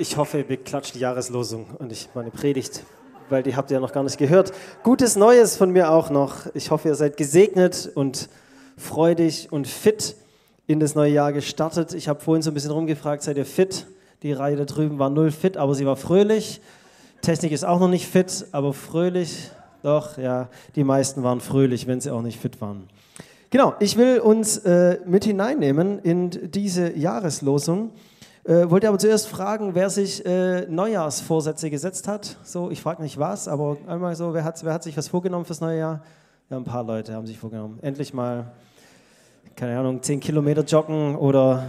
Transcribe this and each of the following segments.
Ich hoffe, ihr beklatscht die Jahreslosung und ich meine Predigt, weil die habt ihr ja noch gar nicht gehört. Gutes Neues von mir auch noch. Ich hoffe, ihr seid gesegnet und freudig und fit in das neue Jahr gestartet. Ich habe vorhin so ein bisschen rumgefragt, seid ihr fit? Die Reihe da drüben war null fit, aber sie war fröhlich. Technik ist auch noch nicht fit, aber fröhlich. Doch, ja, die meisten waren fröhlich, wenn sie auch nicht fit waren. Genau, ich will uns äh, mit hineinnehmen in diese Jahreslosung. Äh, wollte aber zuerst fragen, wer sich äh, Neujahrsvorsätze gesetzt hat. So, ich frage nicht was, aber einmal so, wer hat, wer hat sich was vorgenommen fürs neue Jahr? Ja, ein paar Leute haben sich vorgenommen. Endlich mal, keine Ahnung, 10 Kilometer joggen oder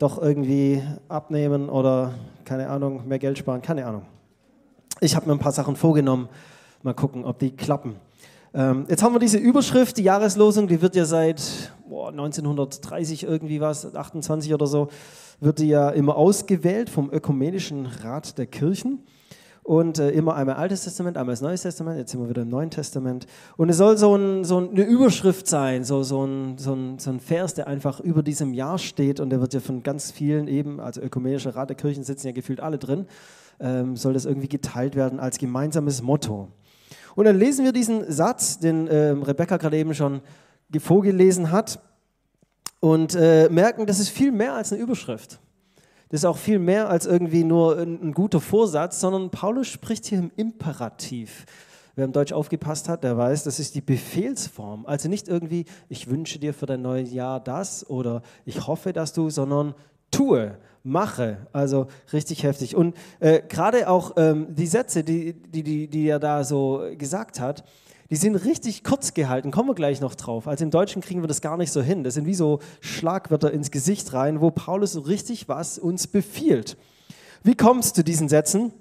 doch irgendwie abnehmen oder, keine Ahnung, mehr Geld sparen, keine Ahnung. Ich habe mir ein paar Sachen vorgenommen. Mal gucken, ob die klappen. Ähm, jetzt haben wir diese Überschrift, die Jahreslosung, die wird ja seit boah, 1930 irgendwie was, 28 oder so, wird die ja immer ausgewählt vom Ökumenischen Rat der Kirchen. Und äh, immer einmal Altes Testament, einmal das Neues Testament, jetzt sind wir wieder im Neuen Testament. Und es soll so, ein, so eine Überschrift sein, so, so, ein, so, ein, so ein Vers, der einfach über diesem Jahr steht. Und der wird ja von ganz vielen eben, also Ökumenischer Rat der Kirchen sitzen ja gefühlt alle drin, ähm, soll das irgendwie geteilt werden als gemeinsames Motto. Und dann lesen wir diesen Satz, den äh, Rebecca gerade eben schon vorgelesen hat und äh, merken, das ist viel mehr als eine Überschrift. Das ist auch viel mehr als irgendwie nur ein, ein guter Vorsatz, sondern Paulus spricht hier im Imperativ. Wer im Deutsch aufgepasst hat, der weiß, das ist die Befehlsform. Also nicht irgendwie, ich wünsche dir für dein neues Jahr das oder ich hoffe, dass du, sondern tue, mache. Also richtig heftig. Und äh, gerade auch ähm, die Sätze, die, die, die, die er da so gesagt hat, die sind richtig kurz gehalten, kommen wir gleich noch drauf. Also im Deutschen kriegen wir das gar nicht so hin. Das sind wie so Schlagwörter ins Gesicht rein, wo Paulus so richtig was uns befiehlt. Wie kommt es zu diesen Sätzen?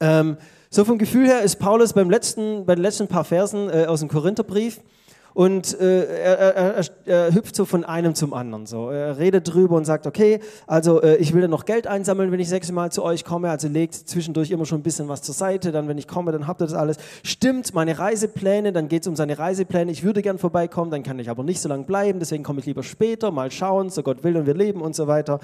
Ähm, so vom Gefühl her ist Paulus beim letzten, bei den letzten paar Versen äh, aus dem Korintherbrief und äh, er, er, er, er, hüpft so von einem zum anderen. So. Er redet drüber und sagt, okay, also äh, ich will dann noch Geld einsammeln, wenn ich sechs Mal zu euch komme. Also legt zwischendurch immer schon ein bisschen was zur Seite. Dann, wenn ich komme, dann habt ihr das alles. Stimmt, meine Reisepläne, dann geht es um seine Reisepläne. Ich würde gern vorbeikommen, dann kann ich aber nicht so lange bleiben. Deswegen komme ich lieber später, mal schauen, so Gott will und wir leben und so weiter.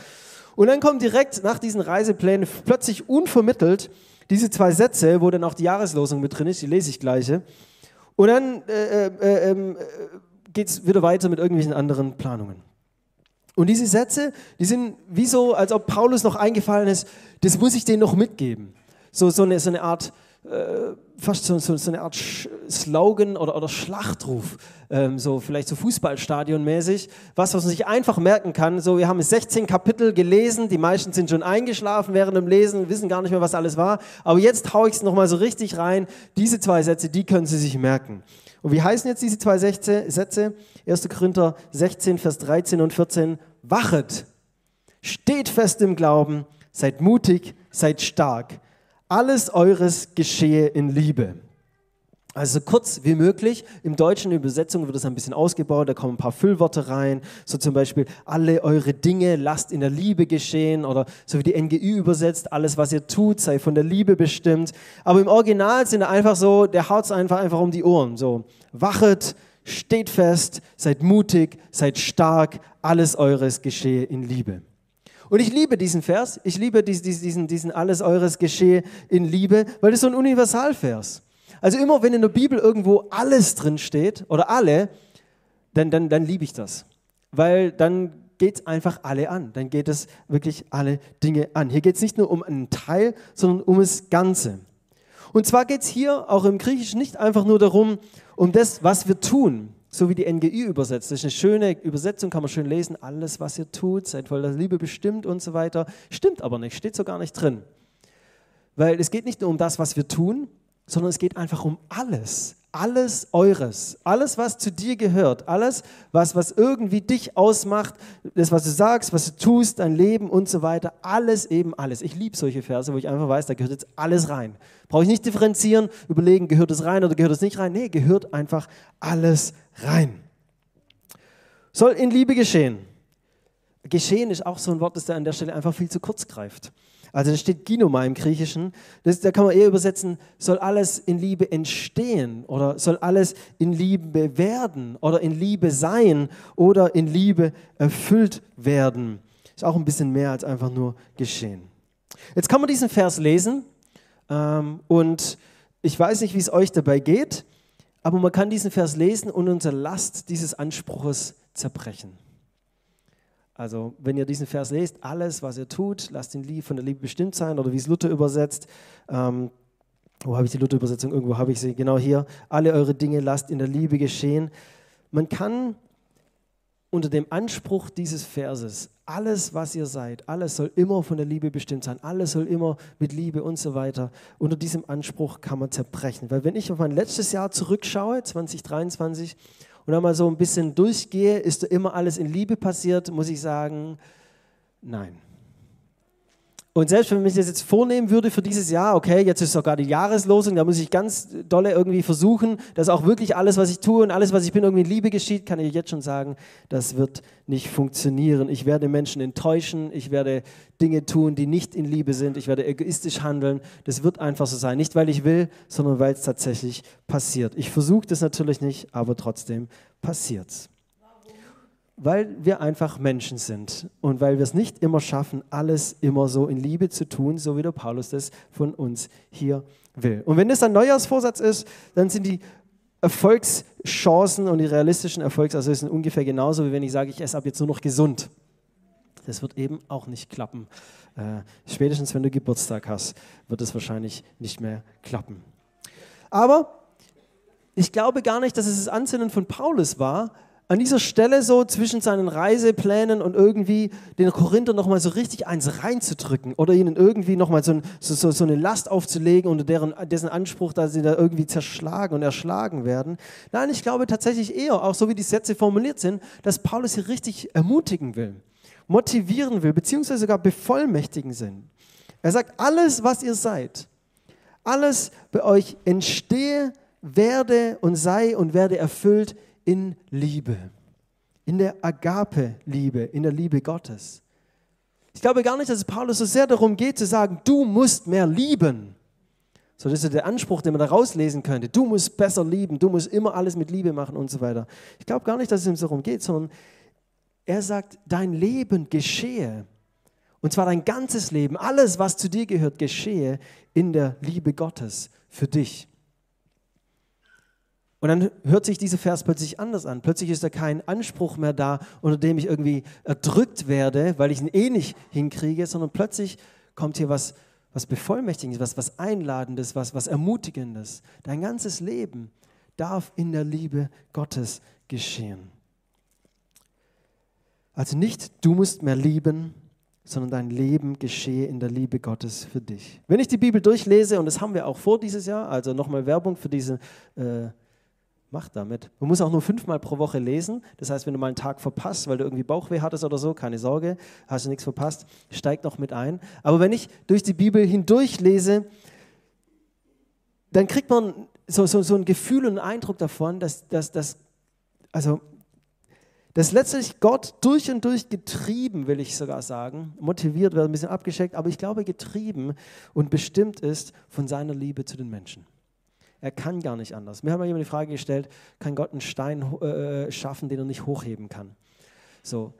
Und dann kommen direkt nach diesen Reiseplänen plötzlich unvermittelt diese zwei Sätze, wo dann auch die Jahreslosung mit drin ist, die lese ich gleich. Und dann äh, äh, äh, ähm, geht es wieder weiter mit irgendwelchen anderen Planungen. Und diese Sätze, die sind wie so, als ob Paulus noch eingefallen ist, das muss ich denen noch mitgeben. So, so, eine, so eine Art äh, fast so, so, so, eine Art Slogan oder, oder Schlachtruf, ähm, so vielleicht so Fußballstadion-mäßig, was, was man sich einfach merken kann. So, wir haben 16 Kapitel gelesen, die meisten sind schon eingeschlafen während dem Lesen, wissen gar nicht mehr, was alles war. Aber jetzt haue ich es nochmal so richtig rein. Diese zwei Sätze, die können Sie sich merken. Und wie heißen jetzt diese zwei Sätze? 1. Korinther 16, Vers 13 und 14. Wachet, steht fest im Glauben, seid mutig, seid stark alles eures geschehe in Liebe. Also so kurz wie möglich. Im deutschen Übersetzung wird es ein bisschen ausgebaut, da kommen ein paar Füllworte rein, so zum Beispiel alle eure Dinge lasst in der Liebe geschehen oder so wie die NGÜ übersetzt, alles was ihr tut sei von der Liebe bestimmt. Aber im Original sind einfach so, der haut einfach, einfach um die Ohren. So, wachet, steht fest, seid mutig, seid stark, alles eures geschehe in Liebe. Und ich liebe diesen Vers, ich liebe diesen, diesen, diesen alles eures geschehe in Liebe, weil das so ein Universalvers. Also immer wenn in der Bibel irgendwo alles drin steht oder alle, dann, dann, dann liebe ich das. Weil dann geht es einfach alle an. Dann geht es wirklich alle Dinge an. Hier geht es nicht nur um einen Teil, sondern um das Ganze. Und zwar geht es hier auch im Griechischen nicht einfach nur darum, um das, was wir tun, so wie die NGÜ übersetzt. Das ist eine schöne Übersetzung, kann man schön lesen. Alles, was ihr tut, seid voll der Liebe bestimmt und so weiter. Stimmt aber nicht, steht so gar nicht drin. Weil es geht nicht nur um das, was wir tun, sondern es geht einfach um alles. Alles eures. Alles, was zu dir gehört. Alles, was, was irgendwie dich ausmacht. Das, was du sagst, was du tust, dein Leben und so weiter. Alles eben alles. Ich liebe solche Verse, wo ich einfach weiß, da gehört jetzt alles rein. Brauche ich nicht differenzieren, überlegen, gehört es rein oder gehört es nicht rein. Nee, gehört einfach alles rein. Soll in Liebe geschehen. Geschehen ist auch so ein Wort, das da an der Stelle einfach viel zu kurz greift. Also da steht Ginoma im Griechischen. Das, da kann man eher übersetzen, soll alles in Liebe entstehen oder soll alles in Liebe werden oder in Liebe sein oder in Liebe erfüllt werden. Ist auch ein bisschen mehr als einfach nur geschehen. Jetzt kann man diesen Vers lesen ähm, und ich weiß nicht, wie es euch dabei geht, aber man kann diesen Vers lesen und unter Last dieses Anspruches zerbrechen. Also, wenn ihr diesen Vers lest, alles, was ihr tut, lasst ihn von der Liebe bestimmt sein, oder wie es Luther übersetzt, ähm, wo habe ich die Luther-Übersetzung? Irgendwo habe ich sie, genau hier. Alle eure Dinge lasst in der Liebe geschehen. Man kann unter dem Anspruch dieses Verses, alles, was ihr seid, alles soll immer von der Liebe bestimmt sein, alles soll immer mit Liebe und so weiter. Unter diesem Anspruch kann man zerbrechen. Weil wenn ich auf mein letztes Jahr zurückschaue, 2023, und einmal so ein bisschen durchgehe, ist immer alles in Liebe passiert, muss ich sagen, nein. Und selbst wenn ich das jetzt vornehmen würde für dieses Jahr, okay, jetzt ist sogar die Jahreslosung, da muss ich ganz dolle irgendwie versuchen, dass auch wirklich alles, was ich tue und alles, was ich bin, irgendwie in Liebe geschieht, kann ich jetzt schon sagen, das wird nicht funktionieren. Ich werde Menschen enttäuschen, ich werde Dinge tun, die nicht in Liebe sind, ich werde egoistisch handeln. Das wird einfach so sein. Nicht, weil ich will, sondern weil es tatsächlich passiert. Ich versuche das natürlich nicht, aber trotzdem passiert es weil wir einfach Menschen sind und weil wir es nicht immer schaffen, alles immer so in Liebe zu tun, so wie der Paulus das von uns hier will. Und wenn das ein Neujahrsvorsatz ist, dann sind die Erfolgschancen und die realistischen Erfolgsaussichten ungefähr genauso, wie wenn ich sage, ich esse ab jetzt nur noch gesund. Das wird eben auch nicht klappen. Äh, spätestens wenn du Geburtstag hast, wird es wahrscheinlich nicht mehr klappen. Aber ich glaube gar nicht, dass es das Ansinnen von Paulus war, an dieser Stelle so zwischen seinen Reiseplänen und irgendwie den Korinther nochmal so richtig eins reinzudrücken oder ihnen irgendwie nochmal so, so, so eine Last aufzulegen, unter deren, dessen Anspruch, dass sie da irgendwie zerschlagen und erschlagen werden. Nein, ich glaube tatsächlich eher, auch so wie die Sätze formuliert sind, dass Paulus hier richtig ermutigen will, motivieren will, beziehungsweise sogar bevollmächtigen sind. Er sagt, alles, was ihr seid, alles bei euch entstehe, werde und sei und werde erfüllt in Liebe, in der Agape-Liebe, in der Liebe Gottes. Ich glaube gar nicht, dass es Paulus so sehr darum geht zu sagen, du musst mehr lieben. So, das ist der Anspruch, den man da rauslesen könnte. Du musst besser lieben, du musst immer alles mit Liebe machen und so weiter. Ich glaube gar nicht, dass es ihm darum geht, sondern er sagt, dein Leben geschehe. Und zwar dein ganzes Leben, alles, was zu dir gehört, geschehe in der Liebe Gottes für dich. Und dann hört sich dieser Vers plötzlich anders an. Plötzlich ist da kein Anspruch mehr da, unter dem ich irgendwie erdrückt werde, weil ich ihn eh nicht hinkriege, sondern plötzlich kommt hier was, was Bevollmächtigendes, was, was Einladendes, was, was Ermutigendes. Dein ganzes Leben darf in der Liebe Gottes geschehen. Also nicht du musst mehr lieben, sondern dein Leben geschehe in der Liebe Gottes für dich. Wenn ich die Bibel durchlese, und das haben wir auch vor dieses Jahr, also nochmal Werbung für diese äh, Mach damit. Man muss auch nur fünfmal pro Woche lesen. Das heißt, wenn du mal einen Tag verpasst, weil du irgendwie Bauchweh hattest oder so, keine Sorge, hast du nichts verpasst, steig noch mit ein. Aber wenn ich durch die Bibel hindurch lese, dann kriegt man so, so, so ein Gefühl und einen Eindruck davon, dass, dass, dass, also, dass letztlich Gott durch und durch getrieben, will ich sogar sagen, motiviert wird, ein bisschen abgeschickt, aber ich glaube getrieben und bestimmt ist von seiner Liebe zu den Menschen. Er kann gar nicht anders. Mir hat mal jemand die Frage gestellt, kann Gott einen Stein äh, schaffen, den er nicht hochheben kann? So.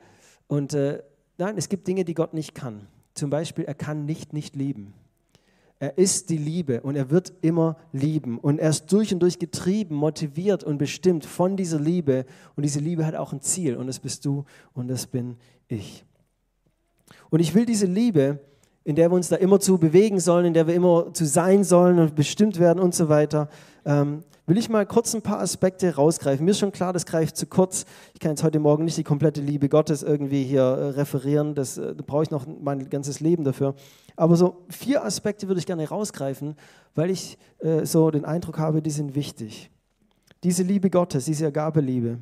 Und äh, nein, es gibt Dinge, die Gott nicht kann. Zum Beispiel, er kann nicht nicht lieben. Er ist die Liebe und er wird immer lieben. Und er ist durch und durch getrieben, motiviert und bestimmt von dieser Liebe. Und diese Liebe hat auch ein Ziel. Und das bist du und das bin ich. Und ich will diese Liebe in der wir uns da immer zu bewegen sollen, in der wir immer zu sein sollen und bestimmt werden und so weiter, ähm, will ich mal kurz ein paar Aspekte rausgreifen. Mir ist schon klar, das greift zu kurz. Ich kann jetzt heute Morgen nicht die komplette Liebe Gottes irgendwie hier äh, referieren, das, äh, da brauche ich noch mein ganzes Leben dafür. Aber so vier Aspekte würde ich gerne rausgreifen, weil ich äh, so den Eindruck habe, die sind wichtig. Diese Liebe Gottes, diese Ergabeliebe.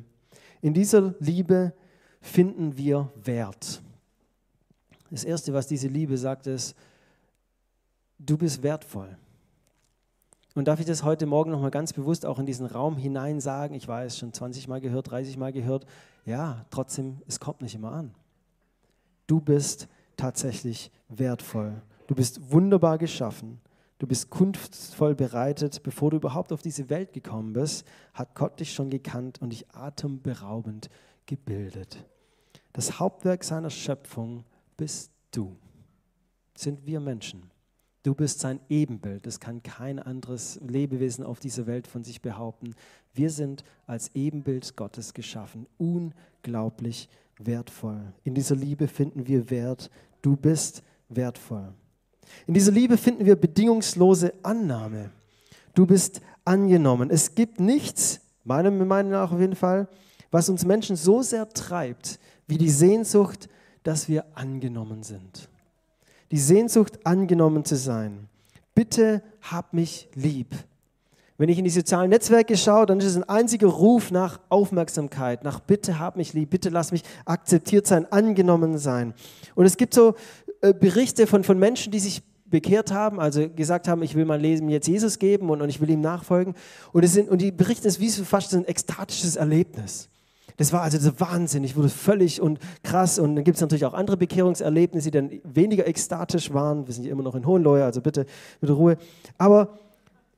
In dieser Liebe finden wir Wert. Das Erste, was diese Liebe sagt, ist, du bist wertvoll. Und darf ich das heute Morgen nochmal ganz bewusst auch in diesen Raum hinein sagen? Ich weiß, schon 20 Mal gehört, 30 Mal gehört. Ja, trotzdem, es kommt nicht immer an. Du bist tatsächlich wertvoll. Du bist wunderbar geschaffen. Du bist kunstvoll bereitet. Bevor du überhaupt auf diese Welt gekommen bist, hat Gott dich schon gekannt und dich atemberaubend gebildet. Das Hauptwerk seiner Schöpfung bist du. sind wir Menschen. Du bist sein Ebenbild. Das kann kein anderes Lebewesen auf dieser Welt von sich behaupten. Wir sind als Ebenbild Gottes geschaffen. Unglaublich wertvoll. In dieser Liebe finden wir Wert. Du bist wertvoll. In dieser Liebe finden wir bedingungslose Annahme. Du bist angenommen. Es gibt nichts, meiner Meinung nach auf jeden Fall, was uns Menschen so sehr treibt, wie die Sehnsucht, dass wir angenommen sind. Die Sehnsucht, angenommen zu sein. Bitte hab mich lieb. Wenn ich in die sozialen Netzwerke schaue, dann ist es ein einziger Ruf nach Aufmerksamkeit, nach Bitte hab mich lieb, bitte lass mich akzeptiert sein, angenommen sein. Und es gibt so äh, Berichte von, von Menschen, die sich bekehrt haben, also gesagt haben, ich will mein Leben jetzt Jesus geben und, und ich will ihm nachfolgen. Und, es sind, und die berichten es wie so fast ein ekstatisches Erlebnis. Das war also der Wahnsinn. Ich wurde völlig und krass. Und dann gibt es natürlich auch andere Bekehrungserlebnisse, die dann weniger ekstatisch waren. Wir sind ja immer noch in Hohenlohe, also bitte mit Ruhe. Aber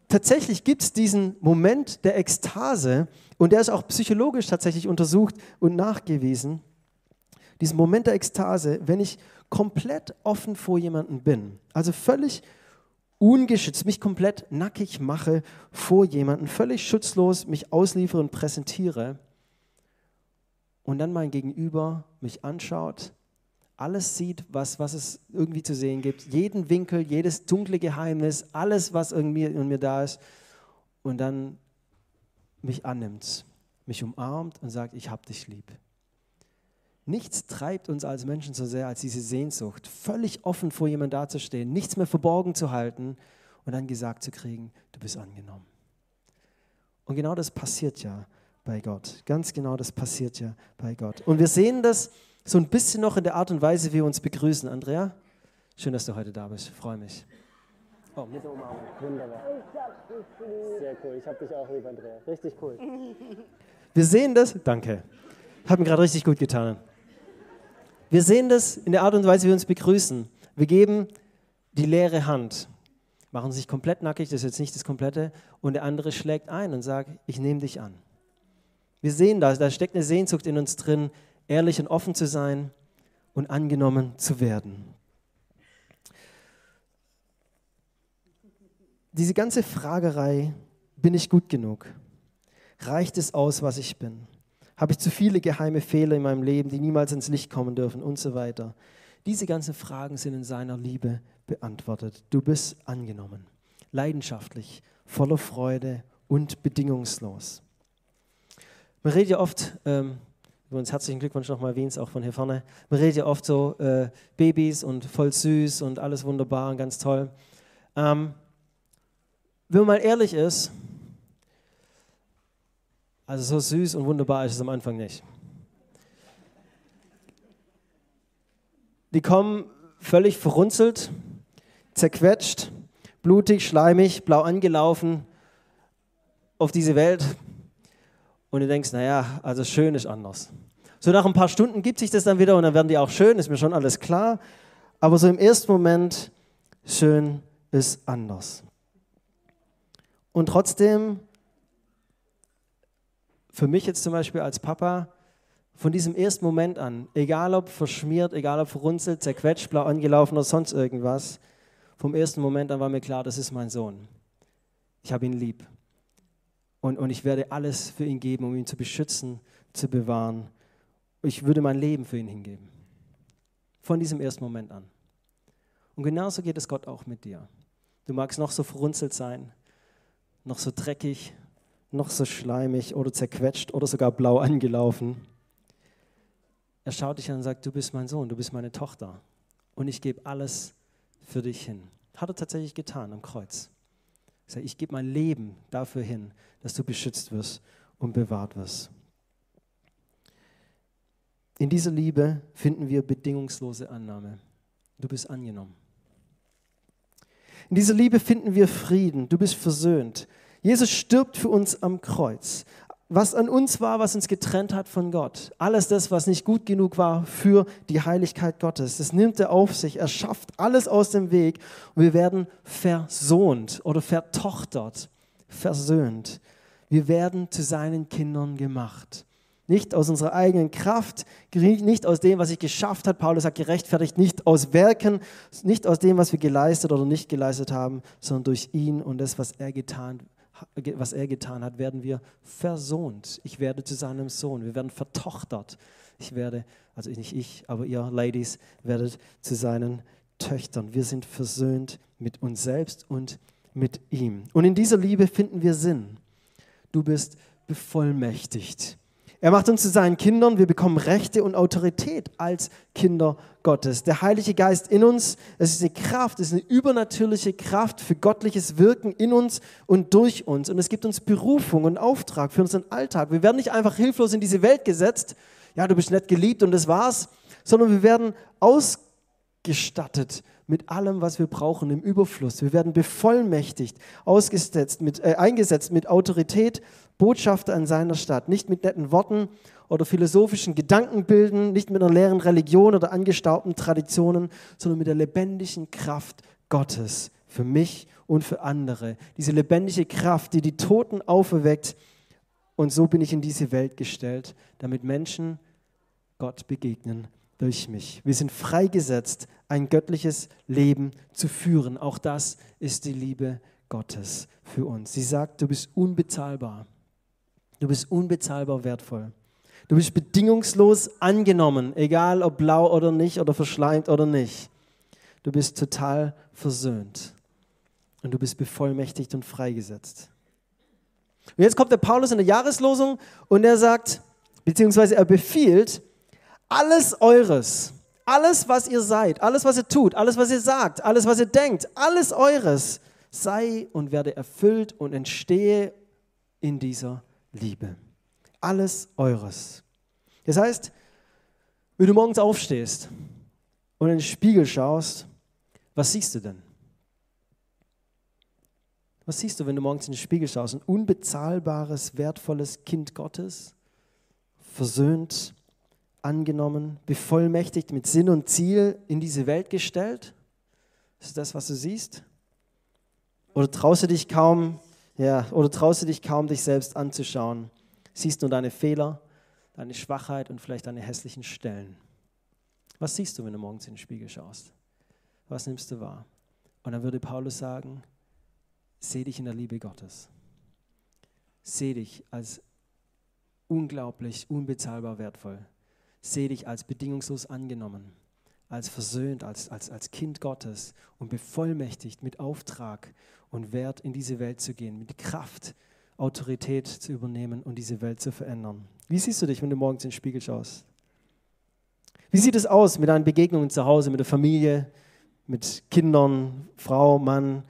tatsächlich gibt es diesen Moment der Ekstase und der ist auch psychologisch tatsächlich untersucht und nachgewiesen. Diesen Moment der Ekstase, wenn ich komplett offen vor jemandem bin, also völlig ungeschützt, mich komplett nackig mache vor jemandem, völlig schutzlos mich ausliefere und präsentiere und dann mein Gegenüber mich anschaut, alles sieht, was, was es irgendwie zu sehen gibt, jeden Winkel, jedes dunkle Geheimnis, alles, was irgendwie in mir da ist und dann mich annimmt, mich umarmt und sagt, ich hab dich lieb. Nichts treibt uns als Menschen so sehr als diese Sehnsucht, völlig offen vor jemandem dazustehen, nichts mehr verborgen zu halten und dann gesagt zu kriegen, du bist angenommen. Und genau das passiert ja bei Gott. Ganz genau das passiert ja bei Gott. Und wir sehen das so ein bisschen noch in der Art und Weise, wie wir uns begrüßen. Andrea, schön, dass du heute da bist. Ich freue mich. Oh, mit der Umarmung. Wunderbar. Sehr cool. Ich habe dich auch lieb, Andrea. Richtig cool. Wir sehen das. Danke. Hat mir gerade richtig gut getan. Wir sehen das in der Art und Weise, wie wir uns begrüßen. Wir geben die leere Hand, machen sich komplett nackig, das ist jetzt nicht das Komplette, und der andere schlägt ein und sagt, ich nehme dich an. Wir sehen das, da steckt eine Sehnsucht in uns drin, ehrlich und offen zu sein und angenommen zu werden. Diese ganze Fragerei, bin ich gut genug? Reicht es aus, was ich bin? Habe ich zu viele geheime Fehler in meinem Leben, die niemals ins Licht kommen dürfen und so weiter? Diese ganzen Fragen sind in seiner Liebe beantwortet. Du bist angenommen, leidenschaftlich, voller Freude und bedingungslos. Man redet ja oft, ähm, übrigens herzlichen Glückwunsch nochmal Wiens, auch von hier vorne. Man redet ja oft so, äh, Babys und voll süß und alles wunderbar und ganz toll. Ähm, wenn man mal ehrlich ist, also so süß und wunderbar ist es am Anfang nicht. Die kommen völlig verrunzelt, zerquetscht, blutig, schleimig, blau angelaufen auf diese Welt. Und du denkst, naja, also schön ist anders. So nach ein paar Stunden gibt sich das dann wieder und dann werden die auch schön, ist mir schon alles klar. Aber so im ersten Moment, schön ist anders. Und trotzdem für mich jetzt zum Beispiel als Papa, von diesem ersten Moment an, egal ob verschmiert, egal ob verrunzelt, zerquetscht, blau angelaufen oder sonst irgendwas, vom ersten Moment an war mir klar, das ist mein Sohn. Ich habe ihn lieb. Und, und ich werde alles für ihn geben, um ihn zu beschützen, zu bewahren. Ich würde mein Leben für ihn hingeben. Von diesem ersten Moment an. Und genauso geht es Gott auch mit dir. Du magst noch so verrunzelt sein, noch so dreckig, noch so schleimig oder zerquetscht oder sogar blau angelaufen. Er schaut dich an und sagt, du bist mein Sohn, du bist meine Tochter und ich gebe alles für dich hin. Hat er tatsächlich getan am Kreuz. Er sagt, ich gebe mein Leben dafür hin, dass du beschützt wirst und bewahrt wirst. In dieser Liebe finden wir bedingungslose Annahme. Du bist angenommen. In dieser Liebe finden wir Frieden. Du bist versöhnt. Jesus stirbt für uns am Kreuz. Was an uns war, was uns getrennt hat von Gott. Alles das, was nicht gut genug war für die Heiligkeit Gottes. Das nimmt er auf sich. Er schafft alles aus dem Weg und wir werden versohnt oder vertochtert, versöhnt. Wir werden zu seinen Kindern gemacht. Nicht aus unserer eigenen Kraft, nicht aus dem, was ich geschafft hat. Paulus sagt, gerechtfertigt nicht aus Werken, nicht aus dem, was wir geleistet oder nicht geleistet haben, sondern durch ihn und das, was er getan, was er getan hat, werden wir versöhnt. Ich werde zu seinem Sohn. Wir werden vertochtert. Ich werde, also nicht ich, aber ihr Ladies werdet zu seinen Töchtern. Wir sind versöhnt mit uns selbst und mit ihm. Und in dieser Liebe finden wir Sinn. Du bist bevollmächtigt. Er macht uns zu seinen Kindern. Wir bekommen Rechte und Autorität als Kinder Gottes. Der Heilige Geist in uns, es ist eine Kraft, es ist eine übernatürliche Kraft für göttliches Wirken in uns und durch uns. Und es gibt uns Berufung und Auftrag für unseren Alltag. Wir werden nicht einfach hilflos in diese Welt gesetzt. Ja, du bist nett geliebt und das war's. Sondern wir werden ausgestattet mit allem, was wir brauchen im Überfluss. Wir werden bevollmächtigt, ausgesetzt, mit, äh, eingesetzt mit Autorität Botschafter an seiner Stadt, nicht mit netten Worten oder philosophischen Gedankenbilden, nicht mit einer leeren Religion oder angestaubten Traditionen, sondern mit der lebendigen Kraft Gottes für mich und für andere. Diese lebendige Kraft, die die Toten auferweckt. Und so bin ich in diese Welt gestellt, damit Menschen Gott begegnen durch mich. Wir sind freigesetzt, ein göttliches Leben zu führen. Auch das ist die Liebe Gottes für uns. Sie sagt, du bist unbezahlbar. Du bist unbezahlbar wertvoll. Du bist bedingungslos angenommen, egal ob blau oder nicht oder verschleimt oder nicht. Du bist total versöhnt und du bist bevollmächtigt und freigesetzt. Und jetzt kommt der Paulus in der Jahreslosung und er sagt, beziehungsweise er befiehlt, alles eures, alles was ihr seid, alles was ihr tut, alles was ihr sagt, alles was ihr denkt, alles eures sei und werde erfüllt und entstehe in dieser Welt. Liebe. Alles eures. Das heißt, wenn du morgens aufstehst und in den Spiegel schaust, was siehst du denn? Was siehst du, wenn du morgens in den Spiegel schaust? Ein unbezahlbares, wertvolles Kind Gottes, versöhnt, angenommen, bevollmächtigt, mit Sinn und Ziel in diese Welt gestellt? Ist das, was du siehst? Oder traust du dich kaum, ja, oder traust du dich kaum, dich selbst anzuschauen? Siehst nur deine Fehler, deine Schwachheit und vielleicht deine hässlichen Stellen. Was siehst du, wenn du morgens in den Spiegel schaust? Was nimmst du wahr? Und dann würde Paulus sagen, seh dich in der Liebe Gottes. Seh dich als unglaublich, unbezahlbar wertvoll. Seh dich als bedingungslos angenommen, als versöhnt, als, als, als Kind Gottes und bevollmächtigt mit Auftrag und Wert in diese Welt zu gehen, mit Kraft, Autorität zu übernehmen und diese Welt zu verändern. Wie siehst du dich, wenn du morgens in den Spiegel schaust? Wie sieht es aus mit deinen Begegnungen zu Hause, mit der Familie, mit Kindern, Frau, Mann,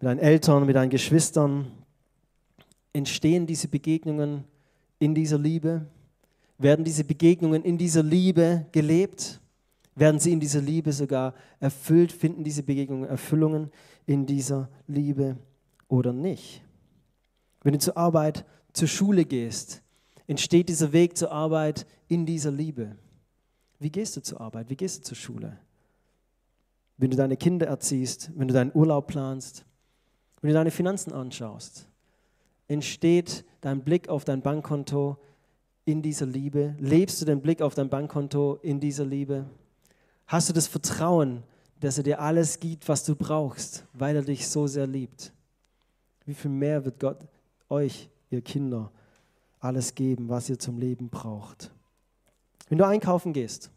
mit deinen Eltern, mit deinen Geschwistern? Entstehen diese Begegnungen in dieser Liebe? Werden diese Begegnungen in dieser Liebe gelebt? Werden sie in dieser Liebe sogar erfüllt? Finden diese Begegnungen Erfüllungen? in dieser Liebe oder nicht. Wenn du zur Arbeit, zur Schule gehst, entsteht dieser Weg zur Arbeit in dieser Liebe. Wie gehst du zur Arbeit? Wie gehst du zur Schule? Wenn du deine Kinder erziehst, wenn du deinen Urlaub planst, wenn du deine Finanzen anschaust, entsteht dein Blick auf dein Bankkonto in dieser Liebe? Lebst du den Blick auf dein Bankkonto in dieser Liebe? Hast du das Vertrauen, dass er dir alles gibt, was du brauchst, weil er dich so sehr liebt. Wie viel mehr wird Gott euch, ihr Kinder, alles geben, was ihr zum Leben braucht? Wenn du einkaufen gehst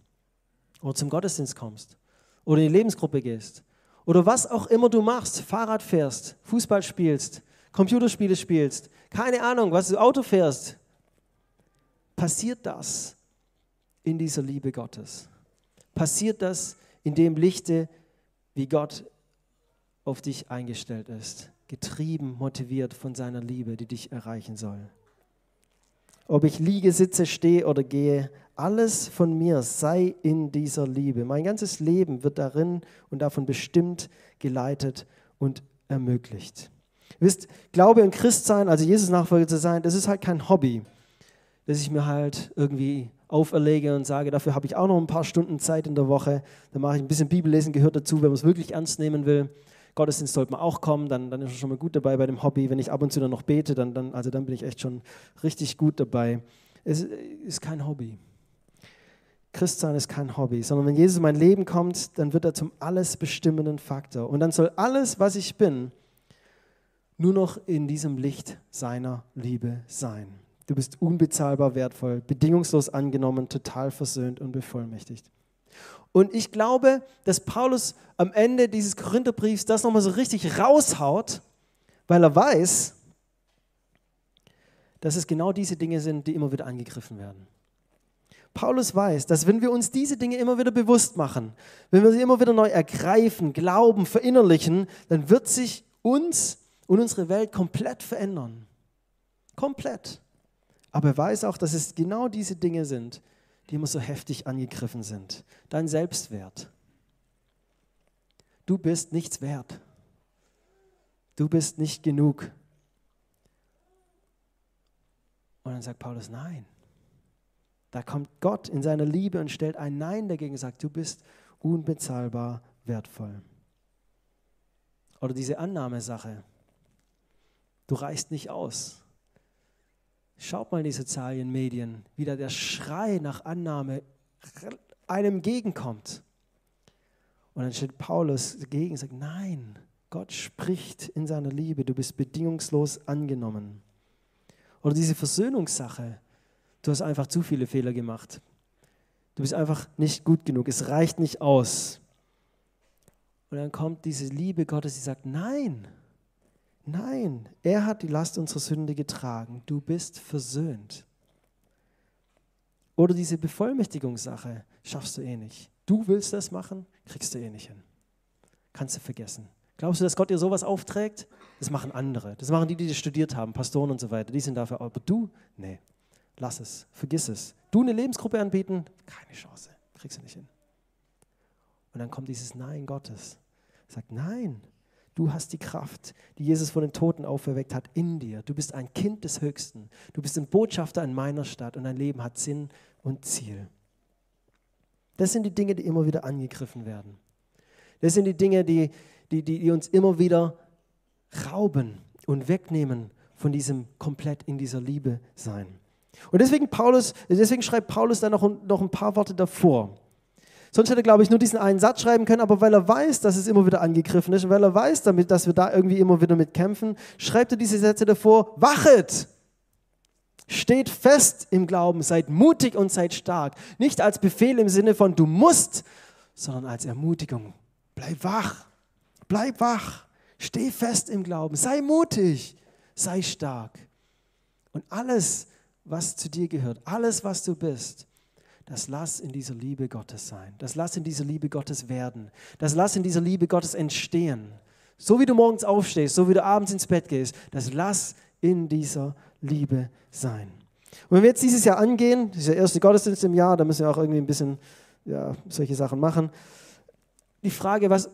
oder zum Gottesdienst kommst oder in die Lebensgruppe gehst oder was auch immer du machst, Fahrrad fährst, Fußball spielst, Computerspiele spielst, keine Ahnung, was du Auto fährst, passiert das in dieser Liebe Gottes? Passiert das in dem Lichte, wie Gott auf dich eingestellt ist, getrieben, motiviert von seiner Liebe, die dich erreichen soll. Ob ich liege, sitze, stehe oder gehe, alles von mir sei in dieser Liebe. Mein ganzes Leben wird darin und davon bestimmt, geleitet und ermöglicht. Wisst, Glaube und Christsein, also Jesus Nachfolger zu sein, das ist halt kein Hobby, das ich mir halt irgendwie auferlege und sage, dafür habe ich auch noch ein paar Stunden Zeit in der Woche. Dann mache ich ein bisschen Bibellesen, gehört dazu, wenn man es wirklich ernst nehmen will. Gottesdienst sollte man auch kommen, dann, dann ist man schon mal gut dabei bei dem Hobby. Wenn ich ab und zu dann noch bete, dann, dann, also dann bin ich echt schon richtig gut dabei. es ist kein Hobby. Christsein ist kein Hobby, sondern wenn Jesus in mein Leben kommt, dann wird er zum alles bestimmenden Faktor. Und dann soll alles, was ich bin, nur noch in diesem Licht seiner Liebe sein. Du bist unbezahlbar wertvoll, bedingungslos angenommen, total versöhnt und bevollmächtigt. Und ich glaube, dass Paulus am Ende dieses Korintherbriefs das nochmal so richtig raushaut, weil er weiß, dass es genau diese Dinge sind, die immer wieder angegriffen werden. Paulus weiß, dass wenn wir uns diese Dinge immer wieder bewusst machen, wenn wir sie immer wieder neu ergreifen, glauben, verinnerlichen, dann wird sich uns und unsere Welt komplett verändern. Komplett. Aber er weiß auch, dass es genau diese Dinge sind, die immer so heftig angegriffen sind. Dein Selbstwert. Du bist nichts wert. Du bist nicht genug. Und dann sagt Paulus, nein. Da kommt Gott in seiner Liebe und stellt ein Nein dagegen und sagt, du bist unbezahlbar wertvoll. Oder diese Annahmesache. Du reichst nicht aus. Schaut mal in die sozialen Medien, wie da der Schrei nach Annahme einem entgegenkommt. Und dann steht Paulus dagegen und sagt, nein, Gott spricht in seiner Liebe, du bist bedingungslos angenommen. Oder diese Versöhnungssache, du hast einfach zu viele Fehler gemacht. Du bist einfach nicht gut genug, es reicht nicht aus. Und dann kommt diese Liebe Gottes, die sagt, nein, Nein, er hat die Last unserer Sünde getragen. Du bist versöhnt. Oder diese Bevollmächtigungssache schaffst du eh nicht. Du willst das machen, kriegst du eh nicht hin. Kannst du vergessen. Glaubst du, dass Gott dir sowas aufträgt? Das machen andere. Das machen die, die studiert haben, Pastoren und so weiter. Die sind dafür. Aber du? Nee. Lass es. Vergiss es. Du eine Lebensgruppe anbieten? Keine Chance. Kriegst du nicht hin. Und dann kommt dieses Nein Gottes. Sagt, nein, Du hast die Kraft, die Jesus von den Toten auferweckt hat, in dir. Du bist ein Kind des Höchsten. Du bist ein Botschafter in meiner Stadt und dein Leben hat Sinn und Ziel. Das sind die Dinge, die immer wieder angegriffen werden. Das sind die Dinge, die, die, die, uns immer wieder rauben und wegnehmen von diesem komplett in dieser Liebe sein. Und deswegen, Paulus, deswegen schreibt Paulus dann noch, noch ein paar Worte davor. Sonst hätte er, glaube ich, nur diesen einen Satz schreiben können, aber weil er weiß, dass es immer wieder angegriffen ist und weil er weiß, damit, dass wir da irgendwie immer wieder mit kämpfen, schreibt er diese Sätze davor, wachet! Steht fest im Glauben, seid mutig und seid stark. Nicht als Befehl im Sinne von du musst, sondern als Ermutigung. Bleib wach, bleib wach, steh fest im Glauben, sei mutig, sei stark. Und alles, was zu dir gehört, alles, was du bist, das lass in dieser Liebe Gottes sein. Das lass in dieser Liebe Gottes werden. Das lass in dieser Liebe Gottes entstehen. So wie du morgens aufstehst, so wie du abends ins Bett gehst, das lass in dieser Liebe sein. Und wenn wir jetzt dieses Jahr angehen, dieser erste Gottesdienst im Jahr, da müssen wir auch irgendwie ein bisschen ja, solche Sachen machen. Die Frage, was,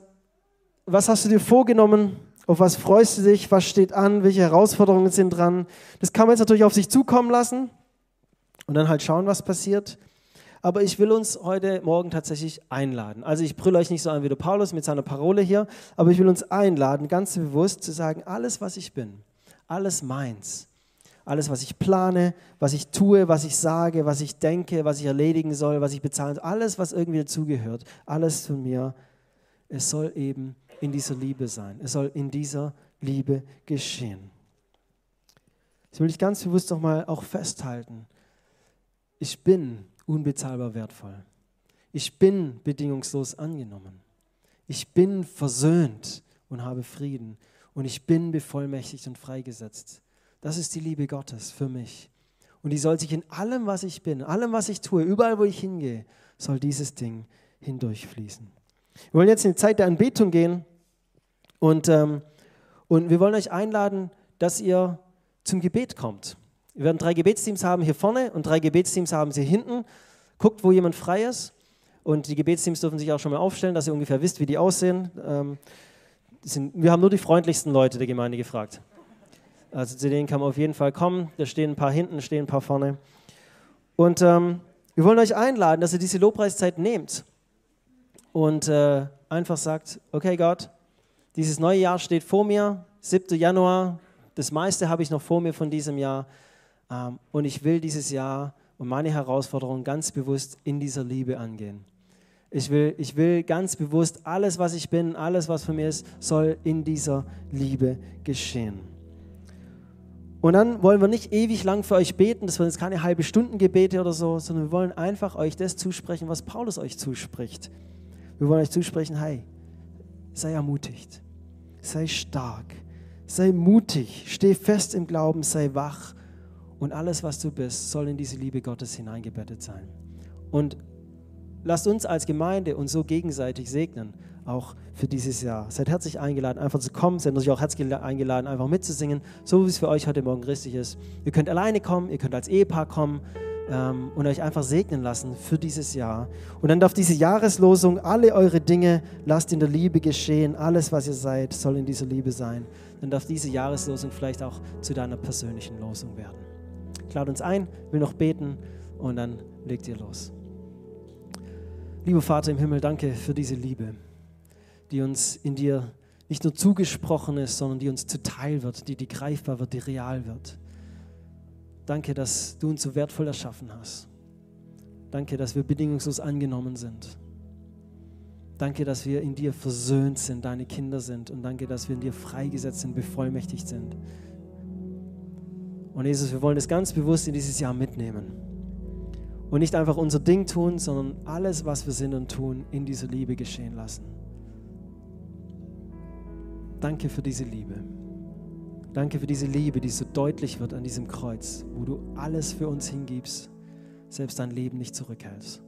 was hast du dir vorgenommen? Auf was freust du dich? Was steht an? Welche Herausforderungen sind dran? Das kann man jetzt natürlich auf sich zukommen lassen und dann halt schauen, was passiert aber ich will uns heute Morgen tatsächlich einladen. Also ich brülle euch nicht so an wie der Paulus mit seiner Parole hier, aber ich will uns einladen, ganz bewusst zu sagen, alles, was ich bin, alles meins, alles, was ich plane, was ich tue, was ich sage, was ich denke, was ich erledigen soll, was ich bezahlen soll, alles, was irgendwie dazugehört, alles von mir, es soll eben in dieser Liebe sein. Es soll in dieser Liebe geschehen. Das will ich ganz bewusst nochmal auch festhalten. Ich bin unbezahlbar wertvoll. Ich bin bedingungslos angenommen. Ich bin versöhnt und habe Frieden. Und ich bin bevollmächtigt und freigesetzt. Das ist die Liebe Gottes für mich. Und die soll sich in allem, was ich bin, allem, was ich tue, überall, wo ich hingehe, soll dieses Ding hindurchfließen. Wir wollen jetzt in die Zeit der Anbetung gehen und, ähm, und wir wollen euch einladen, dass ihr zum Gebet kommt. Wir werden drei Gebetsteams haben hier vorne und drei Gebetsteams haben sie hinten. Guckt, wo jemand frei ist. Und die Gebetsteams dürfen sich auch schon mal aufstellen, dass ihr ungefähr wisst, wie die aussehen. Ähm, die sind, wir haben nur die freundlichsten Leute der Gemeinde gefragt. Also zu denen kann man auf jeden Fall kommen. Da stehen ein paar hinten, stehen ein paar vorne. Und ähm, wir wollen euch einladen, dass ihr diese Lobpreiszeit nehmt und äh, einfach sagt, okay Gott, dieses neue Jahr steht vor mir, 7. Januar, das meiste habe ich noch vor mir von diesem Jahr. Ähm, und ich will dieses Jahr und meine Herausforderungen ganz bewusst in dieser Liebe angehen. Ich will, ich will ganz bewusst, alles, was ich bin, alles, was von mir ist, soll in dieser Liebe geschehen. Und dann wollen wir nicht ewig lang für euch beten, das waren jetzt keine halbe Stunden Gebete oder so, sondern wir wollen einfach euch das zusprechen, was Paulus euch zuspricht. Wir wollen euch zusprechen, hey, sei ermutigt, sei stark, sei mutig, steh fest im Glauben, sei wach und alles, was du bist, soll in diese Liebe Gottes hineingebettet sein. Und lasst uns als Gemeinde uns so gegenseitig segnen, auch für dieses Jahr. Seid herzlich eingeladen, einfach zu kommen. Seid natürlich auch herzlich eingeladen, einfach mitzusingen, so wie es für euch heute Morgen richtig ist. Ihr könnt alleine kommen, ihr könnt als Ehepaar kommen ähm, und euch einfach segnen lassen für dieses Jahr. Und dann darf diese Jahreslosung, alle eure Dinge lasst in der Liebe geschehen, alles, was ihr seid, soll in dieser Liebe sein. Dann darf diese Jahreslosung vielleicht auch zu deiner persönlichen Losung werden. Lade uns ein, will noch beten und dann legt ihr los. Lieber Vater im Himmel, danke für diese Liebe, die uns in dir nicht nur zugesprochen ist, sondern die uns zuteil wird, die, die greifbar wird, die real wird. Danke, dass du uns so wertvoll erschaffen hast. Danke, dass wir bedingungslos angenommen sind. Danke, dass wir in dir versöhnt sind, deine Kinder sind. Und danke, dass wir in dir freigesetzt sind, bevollmächtigt sind. Und Jesus, wir wollen das ganz bewusst in dieses Jahr mitnehmen und nicht einfach unser Ding tun, sondern alles, was wir sind und tun, in dieser Liebe geschehen lassen. Danke für diese Liebe. Danke für diese Liebe, die so deutlich wird an diesem Kreuz, wo du alles für uns hingibst, selbst dein Leben nicht zurückhältst.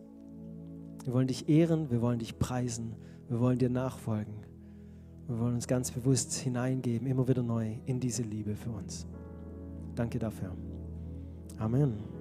Wir wollen dich ehren, wir wollen dich preisen, wir wollen dir nachfolgen. Wir wollen uns ganz bewusst hineingeben, immer wieder neu in diese Liebe für uns. Danke dafür. Amen.